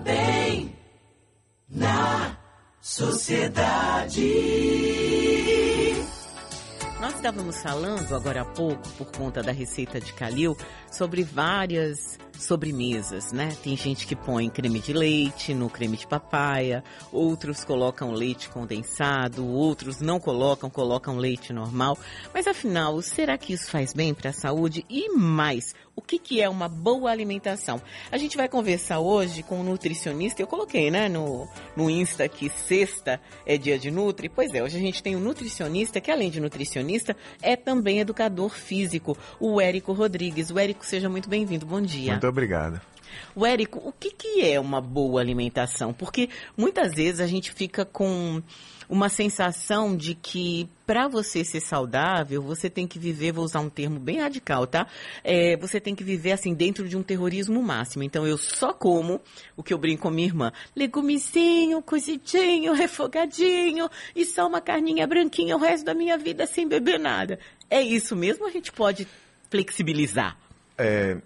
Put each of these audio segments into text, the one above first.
bem na sociedade. Nós estávamos falando agora há pouco, por conta da receita de Calil, sobre várias sobremesas, né? Tem gente que põe creme de leite no creme de papaya, outros colocam leite condensado, outros não colocam, colocam leite normal. Mas afinal, será que isso faz bem para a saúde? E mais, o que, que é uma boa alimentação? A gente vai conversar hoje com um nutricionista. Eu coloquei, né, no, no Insta que sexta é dia de Nutri. Pois é, hoje a gente tem um nutricionista que, além de nutricionista, é também educador físico, o Érico Rodrigues. O Érico, seja muito bem-vindo. Bom dia. Muito obrigado. O Érico, o que, que é uma boa alimentação? Porque muitas vezes a gente fica com uma sensação de que para você ser saudável, você tem que viver, vou usar um termo bem radical, tá? É, você tem que viver assim dentro de um terrorismo máximo. Então eu só como o que eu brinco com minha irmã: legumezinho, cozidinho, refogadinho e só uma carninha branquinha o resto da minha vida sem beber nada. É isso mesmo? A gente pode flexibilizar? É,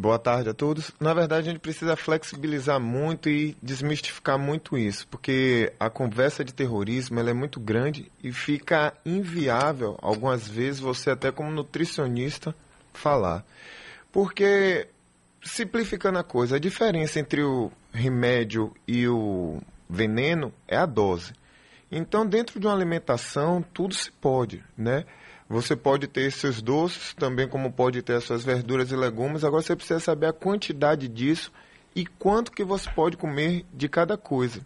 Boa tarde a todos. Na verdade, a gente precisa flexibilizar muito e desmistificar muito isso, porque a conversa de terrorismo ela é muito grande e fica inviável, algumas vezes, você até como nutricionista falar. Porque, simplificando a coisa, a diferença entre o remédio e o veneno é a dose. Então, dentro de uma alimentação, tudo se pode, né? Você pode ter seus doces, também como pode ter as suas verduras e legumes. Agora você precisa saber a quantidade disso e quanto que você pode comer de cada coisa.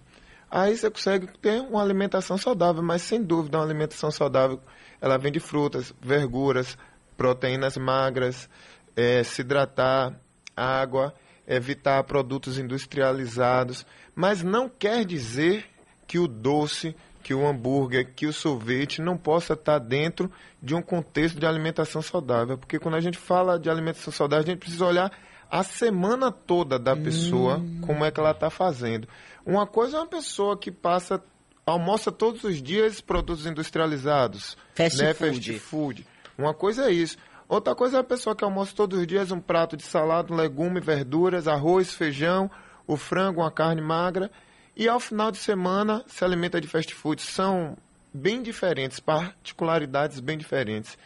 Aí você consegue ter uma alimentação saudável, mas sem dúvida uma alimentação saudável, ela vem de frutas, verduras, proteínas magras, é, se hidratar, água, evitar produtos industrializados, mas não quer dizer que o doce que o hambúrguer, que o sorvete não possa estar dentro de um contexto de alimentação saudável. Porque quando a gente fala de alimentação saudável, a gente precisa olhar a semana toda da pessoa, hum. como é que ela está fazendo. Uma coisa é uma pessoa que passa, almoça todos os dias produtos industrializados, fast, né? food. fast food. Uma coisa é isso. Outra coisa é a pessoa que almoça todos os dias um prato de salada, legume, verduras, arroz, feijão, o frango, uma carne magra e ao final de semana se alimenta de fast food. São bem diferentes, particularidades bem diferentes.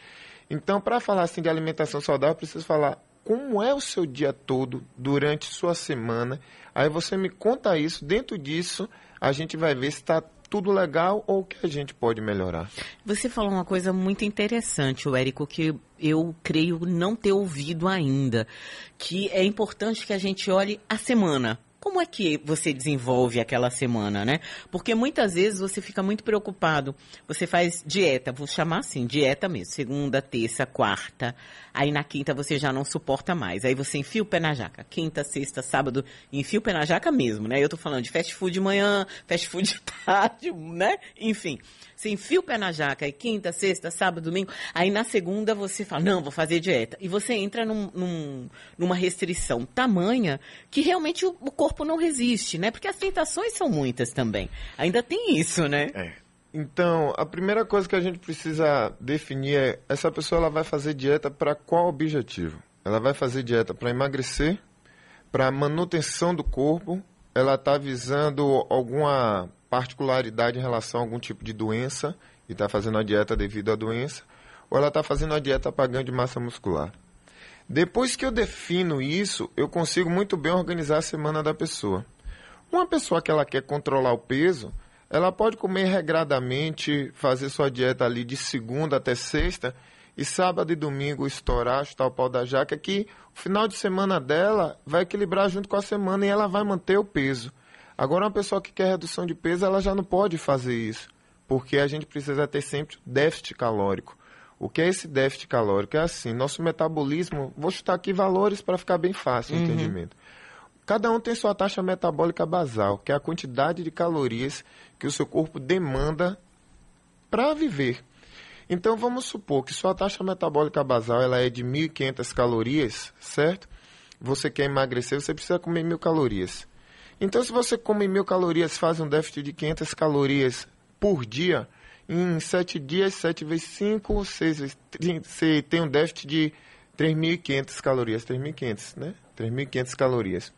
Então, para falar assim de alimentação saudável, preciso falar como é o seu dia todo durante sua semana. Aí você me conta isso. Dentro disso, a gente vai ver se está tudo legal ou que a gente pode melhorar. Você falou uma coisa muito interessante, o Érico, que eu creio não ter ouvido ainda, que é importante que a gente olhe a semana. Como é que você desenvolve aquela semana, né? Porque muitas vezes você fica muito preocupado. Você faz dieta, vou chamar assim, dieta mesmo, segunda, terça, quarta. Aí na quinta você já não suporta mais. Aí você enfia o pé na jaca. Quinta, sexta, sábado, enfia o pé na jaca mesmo, né? Eu tô falando de fast food de manhã, fast food de tarde, né? Enfim. Você enfia o pé na jaca quinta, sexta, sábado, domingo. Aí na segunda você fala, não, vou fazer dieta. E você entra num, num, numa restrição tamanha que realmente o, o corpo não resiste, né? Porque as tentações são muitas também. Ainda tem isso, né? É. Então, a primeira coisa que a gente precisa definir é essa pessoa ela vai fazer dieta para qual objetivo? Ela vai fazer dieta para emagrecer, para manutenção do corpo, ela está visando alguma particularidade em relação a algum tipo de doença e está fazendo a dieta devido à doença, ou ela está fazendo a dieta para ganho de massa muscular. Depois que eu defino isso, eu consigo muito bem organizar a semana da pessoa. Uma pessoa que ela quer controlar o peso, ela pode comer regradamente, fazer sua dieta ali de segunda até sexta e sábado e domingo estourar, chutar o pau da jaca, que o final de semana dela vai equilibrar junto com a semana e ela vai manter o peso. Agora, uma pessoa que quer redução de peso, ela já não pode fazer isso, porque a gente precisa ter sempre déficit calórico. O que é esse déficit calórico? É assim, nosso metabolismo, vou chutar aqui valores para ficar bem fácil o uhum. entendimento. Cada um tem sua taxa metabólica basal, que é a quantidade de calorias que o seu corpo demanda para viver. Então vamos supor que sua taxa metabólica basal ela é de 1.500 calorias, certo? Você quer emagrecer, você precisa comer 1.000 calorias. Então, se você come mil calorias, faz um déficit de 500 calorias por dia, em 7 dias, 7 vezes 5, 6 vezes 30, você tem um déficit de 3.500 calorias, 3.500, né? 3.500 calorias.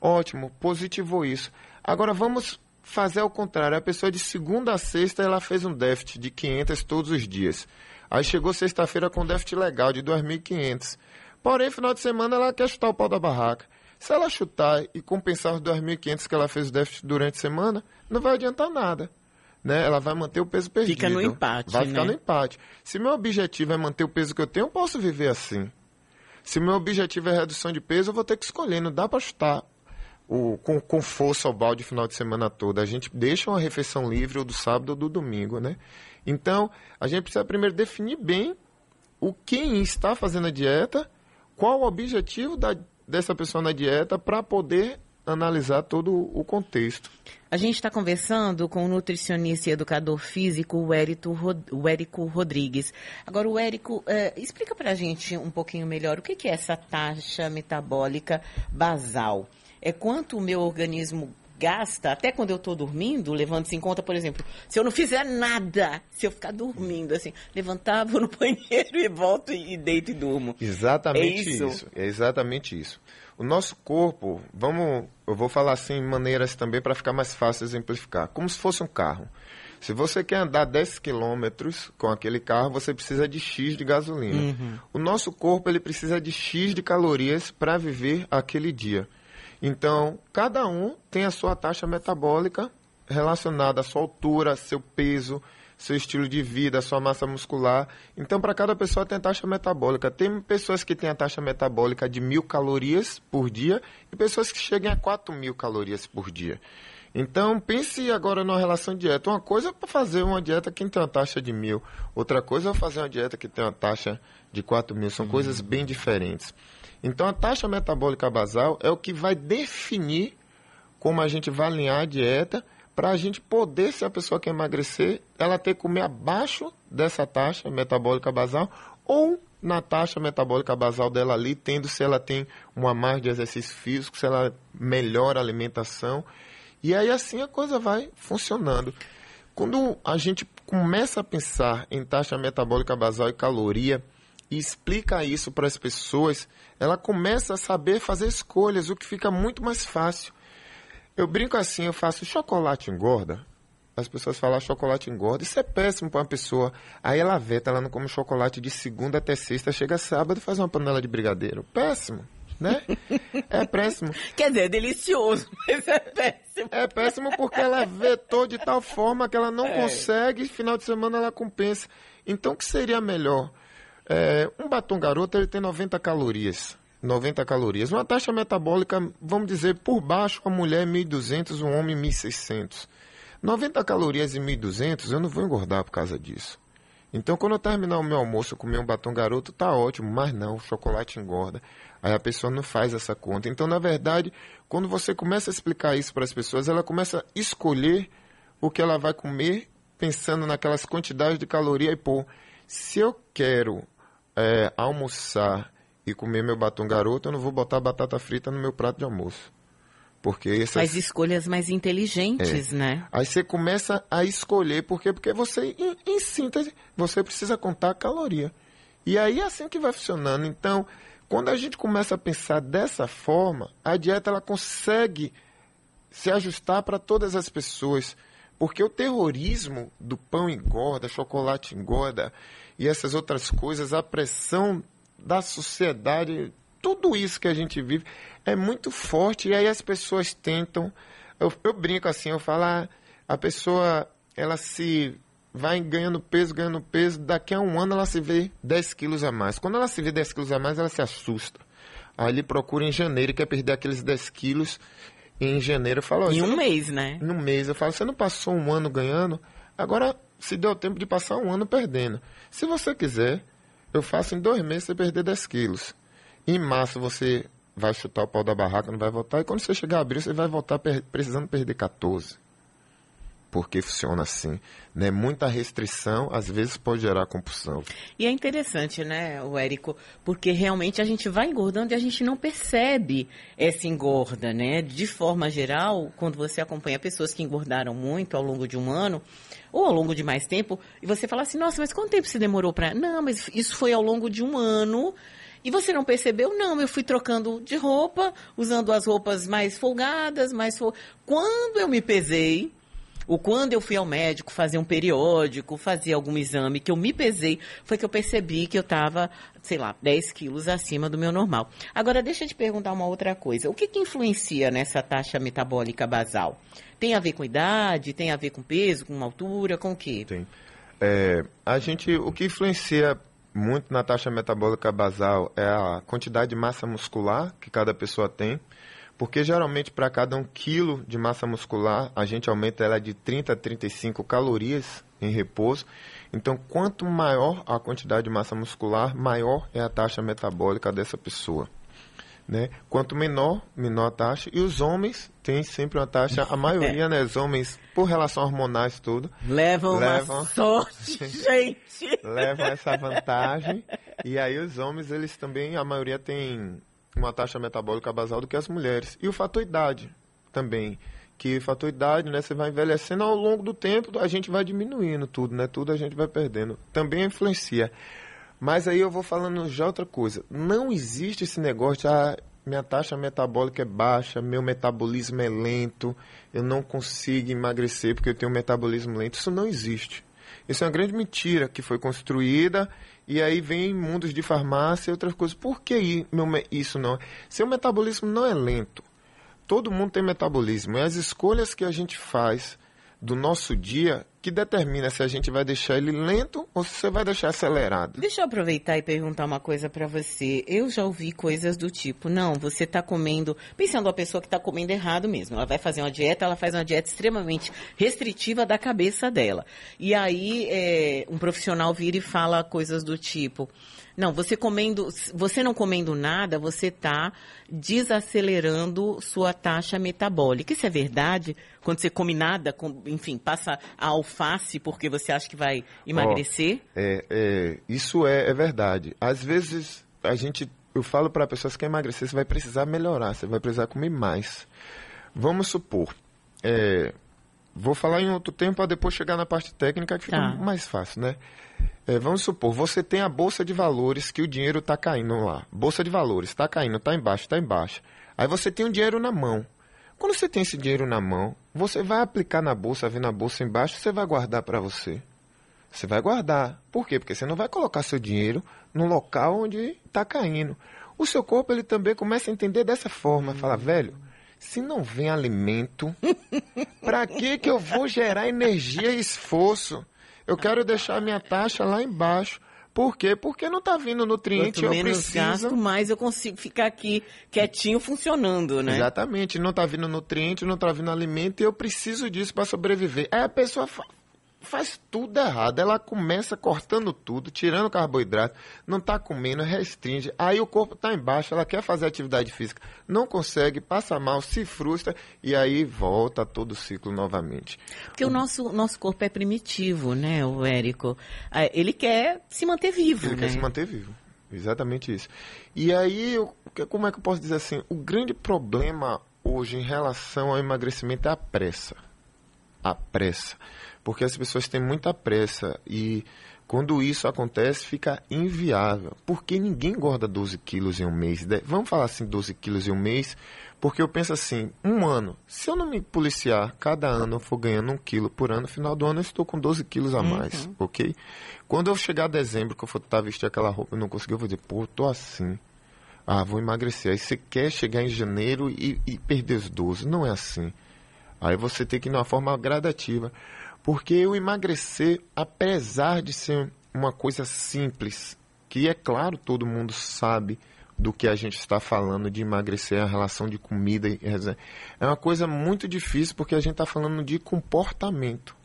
Ótimo, positivou isso. Agora vamos fazer ao contrário. A pessoa de segunda a sexta ela fez um déficit de 500 todos os dias. Aí chegou sexta-feira com déficit legal de 2.500. Porém, final de semana ela quer chutar o pau da barraca. Se ela chutar e compensar os 2.500 que ela fez o déficit durante a semana, não vai adiantar nada. Né? Ela vai manter o peso perdido. Fica no empate, Vai ficar né? no empate. Se meu objetivo é manter o peso que eu tenho, eu posso viver assim. Se meu objetivo é redução de peso, eu vou ter que escolher. Não dá para chutar o, com, com força ao balde o final de semana todo. A gente deixa uma refeição livre ou do sábado ou do domingo, né? Então, a gente precisa primeiro definir bem o quem está fazendo a dieta, qual o objetivo da, dessa pessoa na dieta para poder analisar todo o contexto. A gente está conversando com o nutricionista e educador físico, o Érico, Rod- o Érico Rodrigues. Agora, o Érico, eh, explica para a gente um pouquinho melhor o que, que é essa taxa metabólica basal. É quanto o meu organismo gasta, até quando eu estou dormindo, levando-se em conta, por exemplo, se eu não fizer nada, se eu ficar dormindo, assim, levantar, vou no banheiro e volto e, e deito e durmo. Exatamente É isso? isso. É exatamente isso. O nosso corpo, vamos, eu vou falar assim maneiras também para ficar mais fácil de exemplificar, como se fosse um carro. Se você quer andar 10 quilômetros com aquele carro, você precisa de X de gasolina. O nosso corpo ele precisa de X de calorias para viver aquele dia. Então, cada um tem a sua taxa metabólica relacionada à sua altura, seu peso, seu estilo de vida, sua massa muscular. Então, para cada pessoa tem taxa metabólica. Tem pessoas que têm a taxa metabólica de mil calorias por dia e pessoas que chegam a 4 mil calorias por dia. Então, pense agora numa relação de dieta. Uma coisa é fazer uma dieta que tem uma taxa de mil, outra coisa é fazer uma dieta que tem uma taxa de 4 mil. São coisas bem diferentes. Então, a taxa metabólica basal é o que vai definir como a gente vai alinhar a dieta para a gente poder, se a pessoa quer emagrecer, ela ter que comer abaixo dessa taxa metabólica basal ou na taxa metabólica basal dela ali, tendo se ela tem uma margem de exercício físico, se ela melhora a alimentação. E aí assim a coisa vai funcionando. Quando a gente começa a pensar em taxa metabólica basal e caloria e explica isso para as pessoas, ela começa a saber fazer escolhas, o que fica muito mais fácil. Eu brinco assim, eu faço chocolate engorda. As pessoas falam chocolate engorda. Isso é péssimo para uma pessoa. Aí ela veta, ela não come chocolate de segunda até sexta, chega sábado e faz uma panela de brigadeiro. Péssimo, né? É péssimo. Quer dizer, é delicioso, mas é péssimo. É péssimo porque ela vetou de tal forma que ela não consegue, e final de semana ela compensa. Então, o que seria melhor? É, um batom garoto ele tem 90 calorias. 90 calorias. Uma taxa metabólica, vamos dizer, por baixo, a mulher 1.200, um homem 1.600. 90 calorias e 1.200, eu não vou engordar por causa disso. Então, quando eu terminar o meu almoço, comer um batom garoto, tá ótimo, mas não, o chocolate engorda. Aí a pessoa não faz essa conta. Então, na verdade, quando você começa a explicar isso para as pessoas, ela começa a escolher o que ela vai comer, pensando naquelas quantidades de caloria. E, pô, se eu quero é, almoçar e comer meu batom garoto, eu não vou botar batata frita no meu prato de almoço. Porque essas... Faz escolhas mais inteligentes, né? Aí você começa a escolher, por quê? Porque você, em, em síntese, você precisa contar a caloria. E aí é assim que vai funcionando. Então, quando a gente começa a pensar dessa forma, a dieta ela consegue se ajustar para todas as pessoas. Porque o terrorismo do pão engorda, chocolate engorda e essas outras coisas, a pressão da sociedade, tudo isso que a gente vive é muito forte. E aí as pessoas tentam. Eu, eu brinco assim, eu falo, ah, a pessoa ela se vai ganhando peso, ganhando peso, daqui a um ano ela se vê 10 quilos a mais. Quando ela se vê 10 quilos a mais, ela se assusta. Aí ele procura em janeiro e quer perder aqueles 10 quilos. E em janeiro eu falo, "Ó, Em um não- mês, né? no mês. Eu falo, você não passou um ano ganhando, agora se deu tempo de passar um ano perdendo. Se você quiser, eu faço em dois meses você perder 10 quilos. Em março você vai chutar o pau da barraca, não vai voltar. E quando você chegar a abril, você vai voltar per- precisando perder 14. Porque funciona assim. Né? Muita restrição, às vezes, pode gerar compulsão. E é interessante, né, o Érico, porque realmente a gente vai engordando e a gente não percebe essa engorda, né? De forma geral, quando você acompanha pessoas que engordaram muito ao longo de um ano, ou ao longo de mais tempo, e você fala assim, nossa, mas quanto tempo se demorou para... Não, mas isso foi ao longo de um ano E você não percebeu? Não, eu fui trocando de roupa, usando as roupas mais folgadas, mais fol... Quando eu me pesei, ou quando eu fui ao médico fazer um periódico, fazer algum exame, que eu me pesei, foi que eu percebi que eu estava, sei lá, 10 quilos acima do meu normal. Agora, deixa eu te perguntar uma outra coisa. O que, que influencia nessa taxa metabólica basal? Tem a ver com idade? Tem a ver com peso, com altura? Com o quê? Tem. É, a gente, o que influencia muito na taxa metabólica basal é a quantidade de massa muscular que cada pessoa tem, porque geralmente para cada um quilo de massa muscular a gente aumenta ela de 30 a 35 calorias em repouso. Então, quanto maior a quantidade de massa muscular, maior é a taxa metabólica dessa pessoa. Né? Quanto menor, menor a taxa. E os homens têm sempre uma taxa, a maioria, é. né? Os homens, por relação hormonais tudo, levam, levam uma sorte, gente. levam essa vantagem. E aí os homens, eles também, a maioria tem uma taxa metabólica basal do que as mulheres. E o fator idade também. Que fator idade, né? Você vai envelhecendo ao longo do tempo, a gente vai diminuindo tudo, né? Tudo a gente vai perdendo. Também influencia. Mas aí eu vou falando já outra coisa. Não existe esse negócio de ah, minha taxa metabólica é baixa, meu metabolismo é lento, eu não consigo emagrecer porque eu tenho um metabolismo lento. Isso não existe. Isso é uma grande mentira que foi construída e aí vem mundos de farmácia e outras coisas. Por que isso não? Seu metabolismo não é lento. Todo mundo tem metabolismo. E as escolhas que a gente faz do nosso dia que determina se a gente vai deixar ele lento ou se você vai deixar acelerado. Deixa eu aproveitar e perguntar uma coisa para você. Eu já ouvi coisas do tipo, não, você está comendo, pensando a pessoa que está comendo errado mesmo. Ela vai fazer uma dieta, ela faz uma dieta extremamente restritiva da cabeça dela. E aí é, um profissional vira e fala coisas do tipo, não, você comendo, você não comendo nada, você está desacelerando sua taxa metabólica. Isso é verdade? Quando você come nada, com, enfim, passa a alface porque você acha que vai emagrecer? Oh, é, é, isso é, é verdade. Às vezes a gente, eu falo para pessoas que quer emagrecer, você vai precisar melhorar, você vai precisar comer mais. Vamos supor, é, vou falar em outro tempo para depois chegar na parte técnica que fica tá. mais fácil, né? É, vamos supor, você tem a bolsa de valores que o dinheiro está caindo lá. Bolsa de valores, está caindo, está embaixo, está embaixo. Aí você tem o dinheiro na mão. Quando você tem esse dinheiro na mão, você vai aplicar na bolsa, vendo a bolsa embaixo, você vai guardar para você. Você vai guardar. Por quê? Porque você não vai colocar seu dinheiro no local onde está caindo. O seu corpo ele também começa a entender dessa forma. Fala, velho, se não vem alimento, para que que eu vou gerar energia e esforço? Eu quero deixar minha taxa lá embaixo. Por quê? Porque não está vindo nutriente, Quanto eu menos preciso... gasto, mais eu consigo ficar aqui quietinho funcionando, né? Exatamente. Não está vindo nutriente, não está vindo alimento e eu preciso disso para sobreviver. Aí a pessoa faz tudo errado. Ela começa cortando tudo, tirando carboidrato, não está comendo, restringe. Aí o corpo está embaixo, ela quer fazer atividade física, não consegue, passa mal, se frustra e aí volta todo o ciclo novamente. Porque o, o nosso, nosso corpo é primitivo, né, o Érico? Ah, ele quer se manter vivo, Ele né? quer se manter vivo. Exatamente isso. E aí, como é que eu posso dizer assim? O grande problema hoje em relação ao emagrecimento é a pressa. A pressa porque as pessoas têm muita pressa e quando isso acontece fica inviável, porque ninguém engorda 12 quilos em um mês. Vamos falar assim, 12 quilos em um mês, porque eu penso assim, um ano, se eu não me policiar, cada ano eu for ganhando um quilo por ano, no final do ano eu estou com 12 quilos a mais, uhum. ok? Quando eu chegar a dezembro, que eu for estar vestir aquela roupa e não conseguir, eu vou dizer, pô, eu tô assim. Ah, vou emagrecer. Aí você quer chegar em janeiro e, e perder os 12. Não é assim. Aí você tem que ir de uma forma gradativa. Porque o emagrecer, apesar de ser uma coisa simples, que é claro todo mundo sabe do que a gente está falando de emagrecer, a relação de comida, é uma coisa muito difícil porque a gente está falando de comportamento.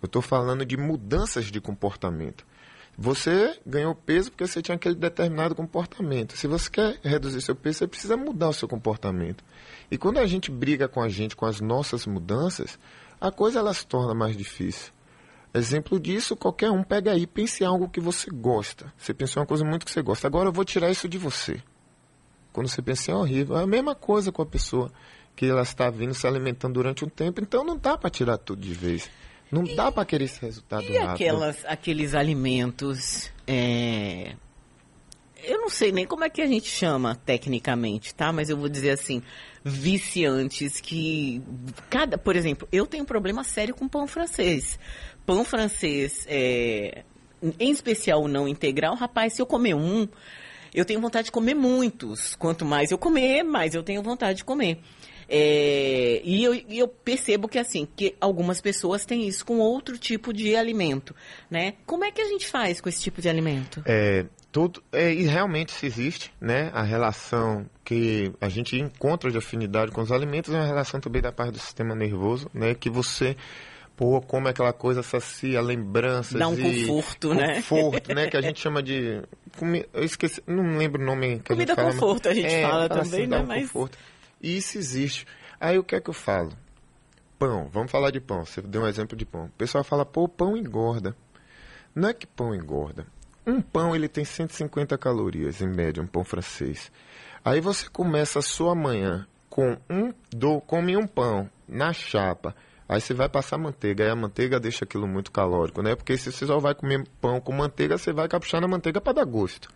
Eu estou falando de mudanças de comportamento. Você ganhou peso porque você tinha aquele determinado comportamento. Se você quer reduzir seu peso, você precisa mudar o seu comportamento. E quando a gente briga com a gente com as nossas mudanças, a coisa ela se torna mais difícil. Exemplo disso, qualquer um pega aí, pense em algo que você gosta. Você pensou em uma coisa muito que você gosta. Agora eu vou tirar isso de você. Quando você pensa em é horrível, é a mesma coisa com a pessoa que ela está vindo se alimentando durante um tempo, então não dá para tirar tudo de vez. Não e, dá para querer esse resultado e rápido. Aquelas, aqueles alimentos é, eu não sei nem como é que a gente chama tecnicamente, tá? Mas eu vou dizer assim, viciantes que cada, por exemplo, eu tenho um problema sério com pão francês. Pão francês, é, em especial o não integral, rapaz, se eu comer um, eu tenho vontade de comer muitos. Quanto mais eu comer, mais eu tenho vontade de comer. É, e eu, eu, percebo que assim, que algumas pessoas têm isso com outro tipo de alimento, né? Como é que a gente faz com esse tipo de alimento? É, tudo, é, e realmente se existe, né? A relação que a gente encontra de afinidade com os alimentos é uma relação também da parte do sistema nervoso, né? Que você pô, como é aquela coisa sacia lembranças Dá um conforto, né? conforto, né? Que a gente chama de eu esqueci, não lembro o nome que Comida a gente fala. conforto, a gente é, fala assim, também, dá né? Um Mas conforto. Isso existe. Aí o que é que eu falo? Pão, vamos falar de pão. Você deu um exemplo de pão. O pessoal fala, pô, pão engorda. Não é que pão engorda. Um pão ele tem 150 calorias em média, um pão francês. Aí você começa a sua manhã com um do come um pão na chapa. Aí você vai passar manteiga, aí a manteiga deixa aquilo muito calórico, né? Porque se você só vai comer pão com manteiga, você vai caprichar na manteiga para dar gosto.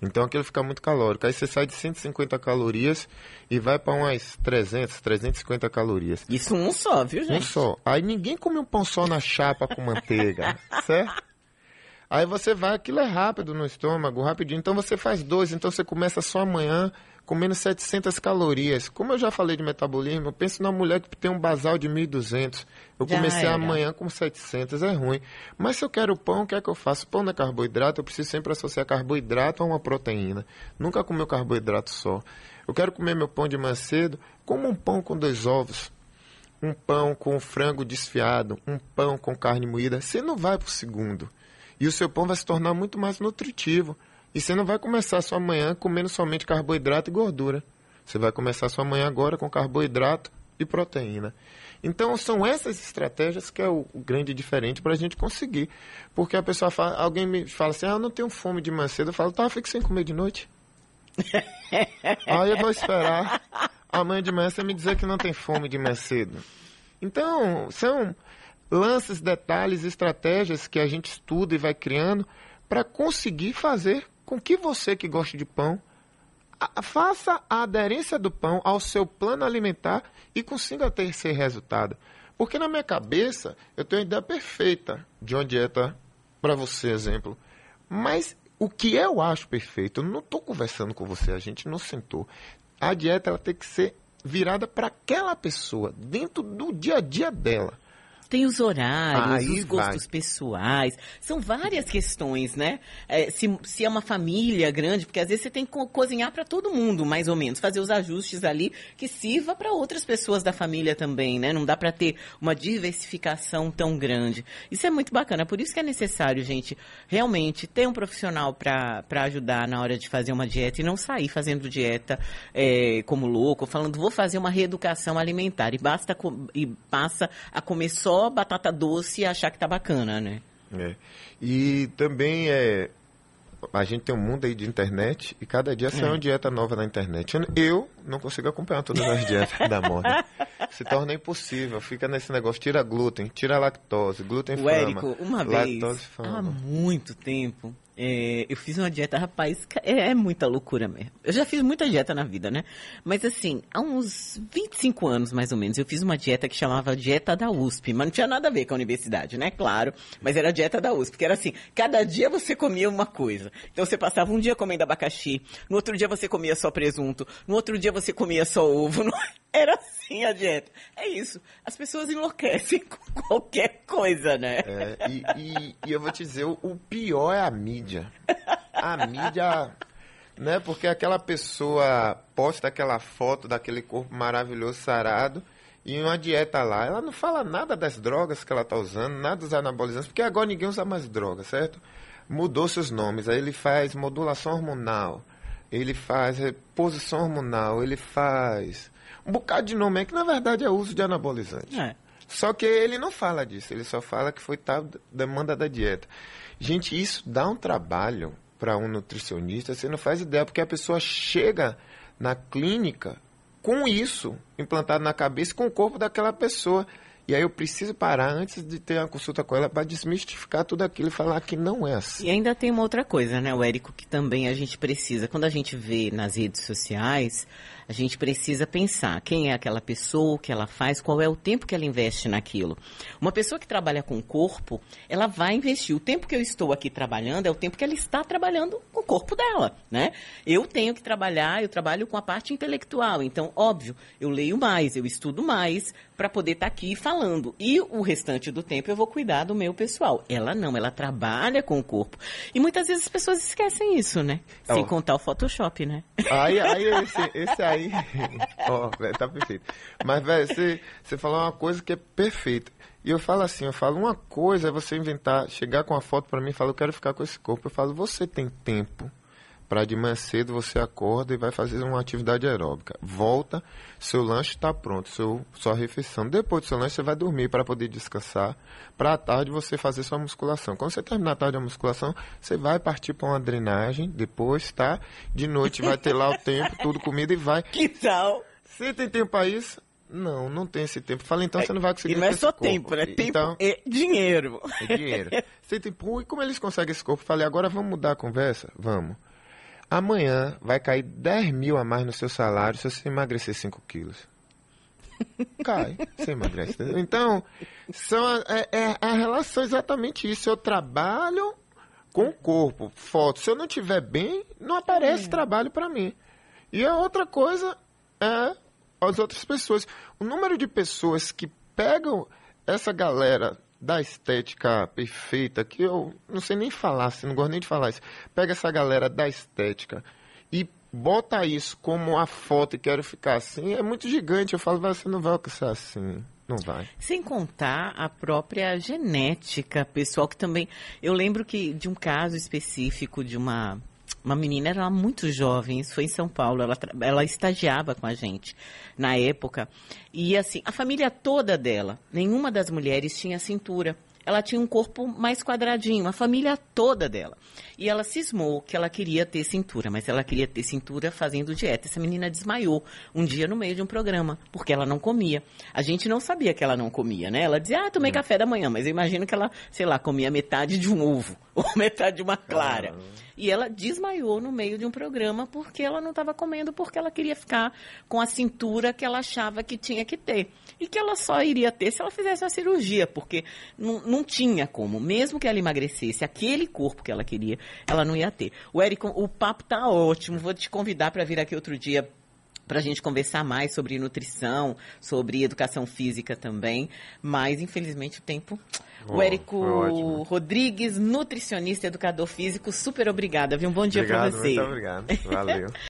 Então aquilo fica muito calórico. Aí você sai de 150 calorias e vai para umas 300, 350 calorias. isso um só, viu, Um gente? só. Aí ninguém come um pão só na chapa com manteiga, certo? Aí você vai, aquilo é rápido no estômago, rapidinho. Então você faz dois, então você começa só amanhã comendo 700 calorias. Como eu já falei de metabolismo, eu penso na mulher que tem um basal de 1.200. Eu Já comecei era. amanhã com 700, é ruim. Mas se eu quero pão, o que é que eu faço? Pão não é carboidrato, eu preciso sempre associar carboidrato a uma proteína. Nunca comer o carboidrato só. Eu quero comer meu pão de manhã cedo, como um pão com dois ovos um pão com frango desfiado, um pão com carne moída, você não vai para o segundo. E o seu pão vai se tornar muito mais nutritivo. E você não vai começar a sua manhã comendo somente carboidrato e gordura. Você vai começar a sua manhã agora com carboidrato e proteína. Então são essas estratégias que é o, o grande diferente para a gente conseguir. Porque a pessoa fala, alguém me fala assim, ah, eu não tenho fome de manhã cedo. Eu falo, tá, fique sem comer de noite. Aí eu vou esperar amanhã de manhã você me dizer que não tem fome de manhã cedo. Então, são lances, detalhes, estratégias que a gente estuda e vai criando para conseguir fazer com que você que gosta de pão faça a aderência do pão ao seu plano alimentar e consiga ter esse resultado. Porque na minha cabeça eu tenho a ideia perfeita de uma dieta para você, exemplo. Mas o que eu acho perfeito, eu não estou conversando com você, a gente não sentou. A dieta ela tem que ser virada para aquela pessoa, dentro do dia a dia dela. Tem os horários, Aí os gostos vai. pessoais. São várias questões, né? É, se, se é uma família grande, porque às vezes você tem que co- cozinhar para todo mundo, mais ou menos. Fazer os ajustes ali que sirva para outras pessoas da família também, né? Não dá para ter uma diversificação tão grande. Isso é muito bacana. Por isso que é necessário, gente, realmente ter um profissional para ajudar na hora de fazer uma dieta e não sair fazendo dieta é, como louco, falando, vou fazer uma reeducação alimentar. E, basta e passa a comer só batata doce e achar que tá bacana, né? É. E também é. A gente tem um mundo aí de internet e cada dia sai É. uma dieta nova na internet. Eu- não consigo acompanhar todas as dietas da moda. Se torna impossível. Fica nesse negócio, tira glúten, tira lactose, glúten O. Érico, uma vez, lactose há muito tempo, é, eu fiz uma dieta, rapaz, é, é muita loucura mesmo. Eu já fiz muita dieta na vida, né? Mas assim, há uns 25 anos mais ou menos, eu fiz uma dieta que chamava dieta da USP, mas não tinha nada a ver com a universidade, né? Claro, mas era a dieta da USP, que era assim, cada dia você comia uma coisa. Então você passava um dia comendo abacaxi, no outro dia você comia só presunto, no outro dia você comia só ovo, não- era assim a dieta. É isso, as pessoas enlouquecem com qualquer coisa, né? É, e, e- e eu vou te dizer, o, pior é a mídia. A mídia, né? Porque aquela pessoa posta aquela foto daquele corpo maravilhoso, sarado, e uma dieta lá, ela não fala nada das drogas que ela tá usando, nada dos anabolizantes, porque agora ninguém usa mais droga, certo? Mudou seus nomes, aí ele faz modulação hormonal, ele faz reposição hormonal, ele faz um bocado de nome aí que na verdade é uso de anabolizante. É. Só que ele não fala disso, ele só fala que foi tal demanda da dieta. Gente, isso dá um trabalho para um nutricionista, você não faz ideia, porque a pessoa chega na clínica com isso implantado na cabeça, com o corpo daquela pessoa. E aí eu preciso parar antes de ter uma consulta com ela para desmistificar tudo aquilo e falar que não é assim. E ainda tem uma outra coisa, né, o Érico, que também a gente precisa. Quando a gente vê nas redes sociais, a gente precisa pensar quem é aquela pessoa, o que ela faz, qual é o tempo que ela investe naquilo. Uma pessoa que trabalha com o corpo, ela vai investir. O tempo que eu estou aqui trabalhando é o tempo que ela está trabalhando com o corpo dela, né? Eu tenho que trabalhar, eu trabalho com a parte intelectual. Então, óbvio, eu leio mais, eu estudo mais para poder estar aqui falando. E o restante do tempo eu vou cuidar do meu pessoal. Ela não, ela trabalha com o corpo. E muitas vezes as pessoas esquecem isso, né? Sem contar o Photoshop, né? Aí, aí esse, esse aí. Ó, velho, tá perfeito. Mas, velho, você, você falou uma coisa que é perfeita. E eu falo assim, eu falo, uma coisa é você inventar, chegar com a foto pra mim e falar, eu quero ficar com esse corpo. Eu falo, você tem tempo pra de manhã cedo você acorda e vai fazer uma atividade aeróbica. Volta, seu lanche está pronto, seu, sua refeição. Depois do seu lanche você vai dormir para poder descansar. Pra à tarde você fazer sua musculação. Quando você terminar a tarde a musculação, você vai partir para uma drenagem depois, tá? De noite vai ter lá o tempo, tudo comida e vai. Que tal? Você tem tempo para isso? Não, não tem esse tempo. Fala, então você não vai conseguir E não é só tempo, né? Tempo Então, é dinheiro. é dinheiro. Você tem, e como eles conseguem esse corpo? Falei, agora vamos mudar a conversa? Vamos. Amanhã vai cair 10 mil a mais no seu salário se você emagrecer 5 quilos. Cai, você emagrece. Então, são a, é, é a relação exatamente isso. Eu trabalho com o corpo, foto. Se eu não estiver bem, não aparece trabalho para mim. E a outra coisa é as outras pessoas. O número de pessoas que pegam essa galera da estética perfeita, que eu não sei nem falar, assim, não gosto nem de falar isso. Pega essa galera da estética e bota isso como a foto e quero ficar assim, é muito gigante. Eu falo, "Vai, você não vai alcançar assim. Não vai. Sem contar a própria genética pessoal, que também. Eu lembro que de um caso específico de uma. Uma menina era muito jovem, isso foi em São Paulo, ela, ela estagiava com a gente na época. E assim, a família toda dela, nenhuma das mulheres tinha cintura. Ela tinha um corpo mais quadradinho, a família toda dela. E ela cismou que ela queria ter cintura, mas ela queria ter cintura fazendo dieta. Essa menina desmaiou um dia no meio de um programa, porque ela não comia. A gente não sabia que ela não comia, né? Ela dizia, ah, tomei café da manhã, mas eu imagino que ela, sei lá, comia metade de um ovo, ou metade de uma clara. E ela desmaiou no meio de um programa porque ela não estava comendo, porque ela queria ficar com a cintura que ela achava que tinha que ter. E que ela só iria ter se ela fizesse uma cirurgia, porque não, não tinha como. Mesmo que ela emagrecesse aquele corpo que ela queria, ela não ia ter. O Érico, o papo tá ótimo. Vou te convidar para vir aqui outro dia para a gente conversar mais sobre nutrição, sobre educação física também, mas infelizmente o tempo. o Oh, Érico foi ótimo. Rodrigues, nutricionista, educador físico, super obrigada, viu? Um bom dia para você. muito obrigado. Valeu.